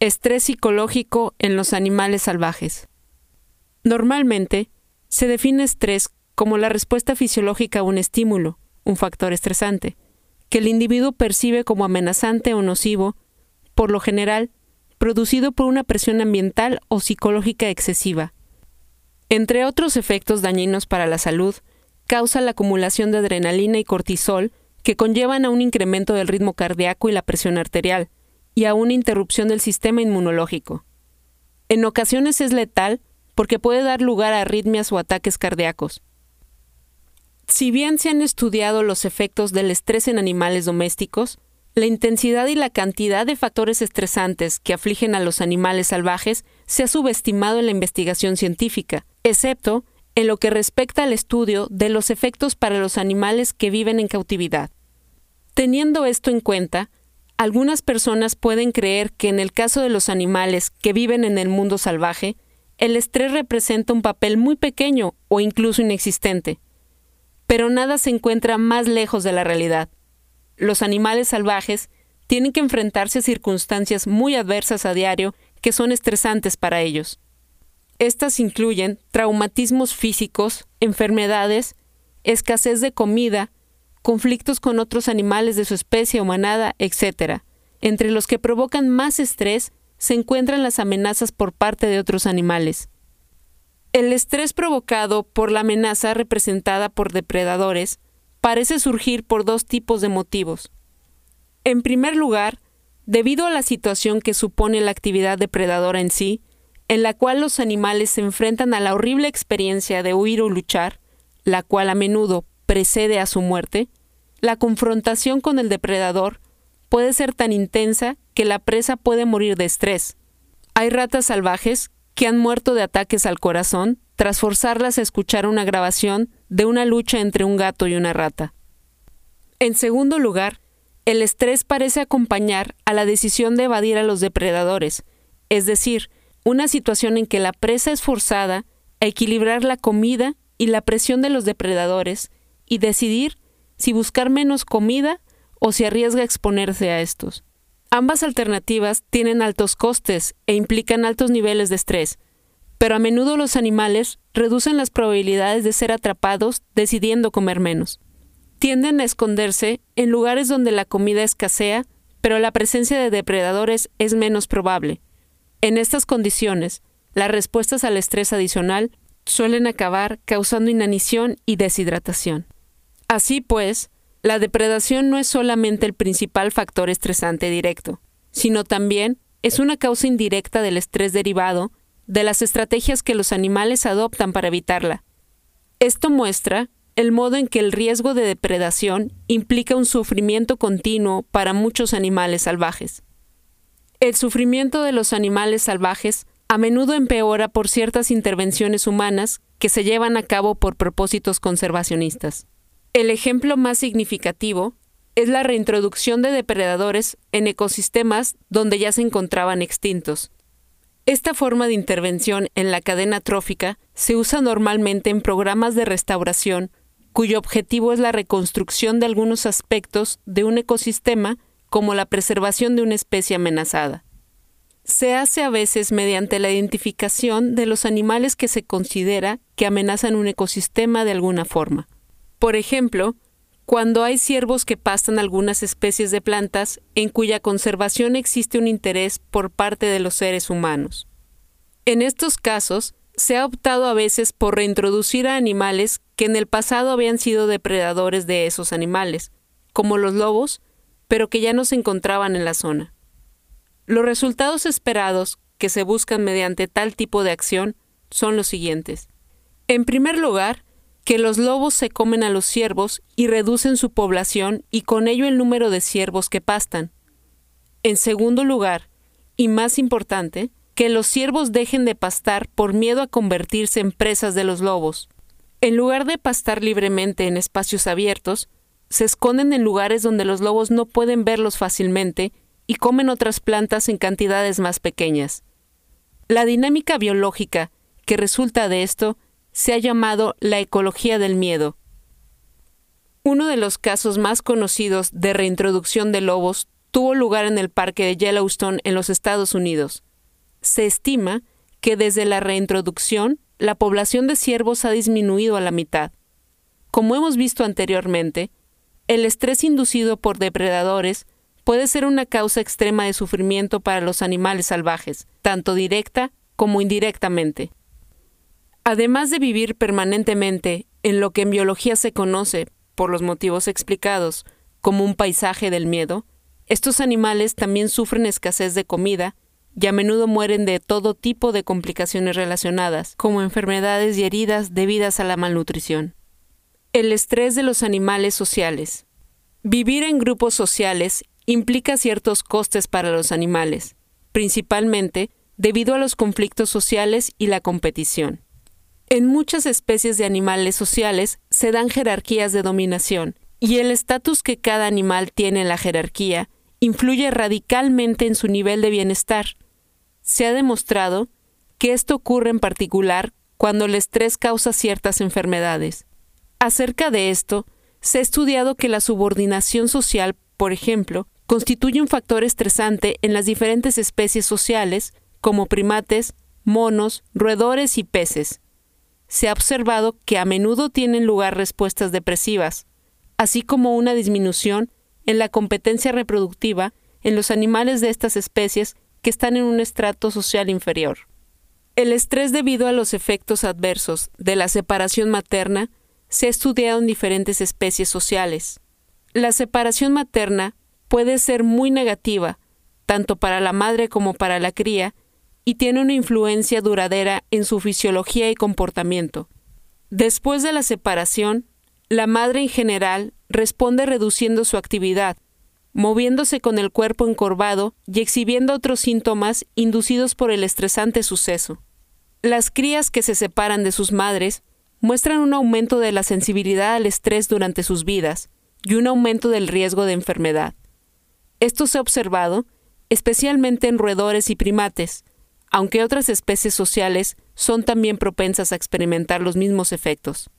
Estrés psicológico en los animales salvajes. Normalmente, se define estrés como la respuesta fisiológica a un estímulo, un factor estresante, que el individuo percibe como amenazante o nocivo, por lo general, producido por una presión ambiental o psicológica excesiva. Entre otros efectos dañinos para la salud, causa la acumulación de adrenalina y cortisol que conllevan a un incremento del ritmo cardíaco y la presión arterial, y a una interrupción del sistema inmunológico. En ocasiones es letal porque puede dar lugar a arritmias o ataques cardíacos. Si bien se han estudiado los efectos del estrés en animales domésticos, la intensidad y la cantidad de factores estresantes que afligen a los animales salvajes se ha subestimado en la investigación científica, excepto en lo que respecta al estudio de los efectos para los animales que viven en cautividad. Teniendo esto en cuenta, algunas personas pueden creer que en el caso de los animales que viven en el mundo salvaje, el estrés representa un papel muy pequeño o incluso inexistente. Pero nada se encuentra más lejos de la realidad. Los animales salvajes tienen que enfrentarse a circunstancias muy adversas a diario que son estresantes para ellos. Estas incluyen traumatismos físicos, enfermedades, escasez de comida, conflictos con otros animales de su especie o manada, etc. Entre los que provocan más estrés se encuentran las amenazas por parte de otros animales. El estrés provocado por la amenaza representada por depredadores parece surgir por dos tipos de motivos. En primer lugar, debido a la situación que supone la actividad depredadora en sí, en la cual los animales se enfrentan a la horrible experiencia de huir o luchar, la cual a menudo precede a su muerte, la confrontación con el depredador puede ser tan intensa que la presa puede morir de estrés. Hay ratas salvajes que han muerto de ataques al corazón tras forzarlas a escuchar una grabación de una lucha entre un gato y una rata. En segundo lugar, el estrés parece acompañar a la decisión de evadir a los depredadores, es decir, una situación en que la presa es forzada a equilibrar la comida y la presión de los depredadores y decidir si buscar menos comida o si arriesga exponerse a estos. Ambas alternativas tienen altos costes e implican altos niveles de estrés, pero a menudo los animales reducen las probabilidades de ser atrapados decidiendo comer menos. Tienden a esconderse en lugares donde la comida escasea, pero la presencia de depredadores es menos probable. En estas condiciones, las respuestas al estrés adicional suelen acabar causando inanición y deshidratación. Así pues, la depredación no es solamente el principal factor estresante directo, sino también es una causa indirecta del estrés derivado de las estrategias que los animales adoptan para evitarla. Esto muestra el modo en que el riesgo de depredación implica un sufrimiento continuo para muchos animales salvajes. El sufrimiento de los animales salvajes a menudo empeora por ciertas intervenciones humanas que se llevan a cabo por propósitos conservacionistas. El ejemplo más significativo es la reintroducción de depredadores en ecosistemas donde ya se encontraban extintos. Esta forma de intervención en la cadena trófica se usa normalmente en programas de restauración cuyo objetivo es la reconstrucción de algunos aspectos de un ecosistema como la preservación de una especie amenazada. Se hace a veces mediante la identificación de los animales que se considera que amenazan un ecosistema de alguna forma. Por ejemplo, cuando hay ciervos que pastan algunas especies de plantas en cuya conservación existe un interés por parte de los seres humanos. En estos casos, se ha optado a veces por reintroducir a animales que en el pasado habían sido depredadores de esos animales, como los lobos, pero que ya no se encontraban en la zona. Los resultados esperados que se buscan mediante tal tipo de acción son los siguientes. En primer lugar, que los lobos se comen a los ciervos y reducen su población y con ello el número de ciervos que pastan. En segundo lugar, y más importante, que los ciervos dejen de pastar por miedo a convertirse en presas de los lobos. En lugar de pastar libremente en espacios abiertos, se esconden en lugares donde los lobos no pueden verlos fácilmente y comen otras plantas en cantidades más pequeñas. La dinámica biológica que resulta de esto se ha llamado la ecología del miedo. Uno de los casos más conocidos de reintroducción de lobos tuvo lugar en el parque de Yellowstone en los Estados Unidos. Se estima que desde la reintroducción la población de ciervos ha disminuido a la mitad. Como hemos visto anteriormente, el estrés inducido por depredadores puede ser una causa extrema de sufrimiento para los animales salvajes, tanto directa como indirectamente. Además de vivir permanentemente en lo que en biología se conoce, por los motivos explicados, como un paisaje del miedo, estos animales también sufren escasez de comida y a menudo mueren de todo tipo de complicaciones relacionadas, como enfermedades y heridas debidas a la malnutrición. El estrés de los animales sociales. Vivir en grupos sociales implica ciertos costes para los animales, principalmente debido a los conflictos sociales y la competición. En muchas especies de animales sociales se dan jerarquías de dominación, y el estatus que cada animal tiene en la jerarquía influye radicalmente en su nivel de bienestar. Se ha demostrado que esto ocurre en particular cuando el estrés causa ciertas enfermedades. Acerca de esto, se ha estudiado que la subordinación social, por ejemplo, constituye un factor estresante en las diferentes especies sociales, como primates, monos, roedores y peces. Se ha observado que a menudo tienen lugar respuestas depresivas, así como una disminución en la competencia reproductiva en los animales de estas especies que están en un estrato social inferior. El estrés debido a los efectos adversos de la separación materna se ha estudiado en diferentes especies sociales. La separación materna puede ser muy negativa, tanto para la madre como para la cría, y tiene una influencia duradera en su fisiología y comportamiento. Después de la separación, la madre en general responde reduciendo su actividad, moviéndose con el cuerpo encorvado y exhibiendo otros síntomas inducidos por el estresante suceso. Las crías que se separan de sus madres muestran un aumento de la sensibilidad al estrés durante sus vidas y un aumento del riesgo de enfermedad. Esto se ha observado especialmente en roedores y primates, aunque otras especies sociales son también propensas a experimentar los mismos efectos.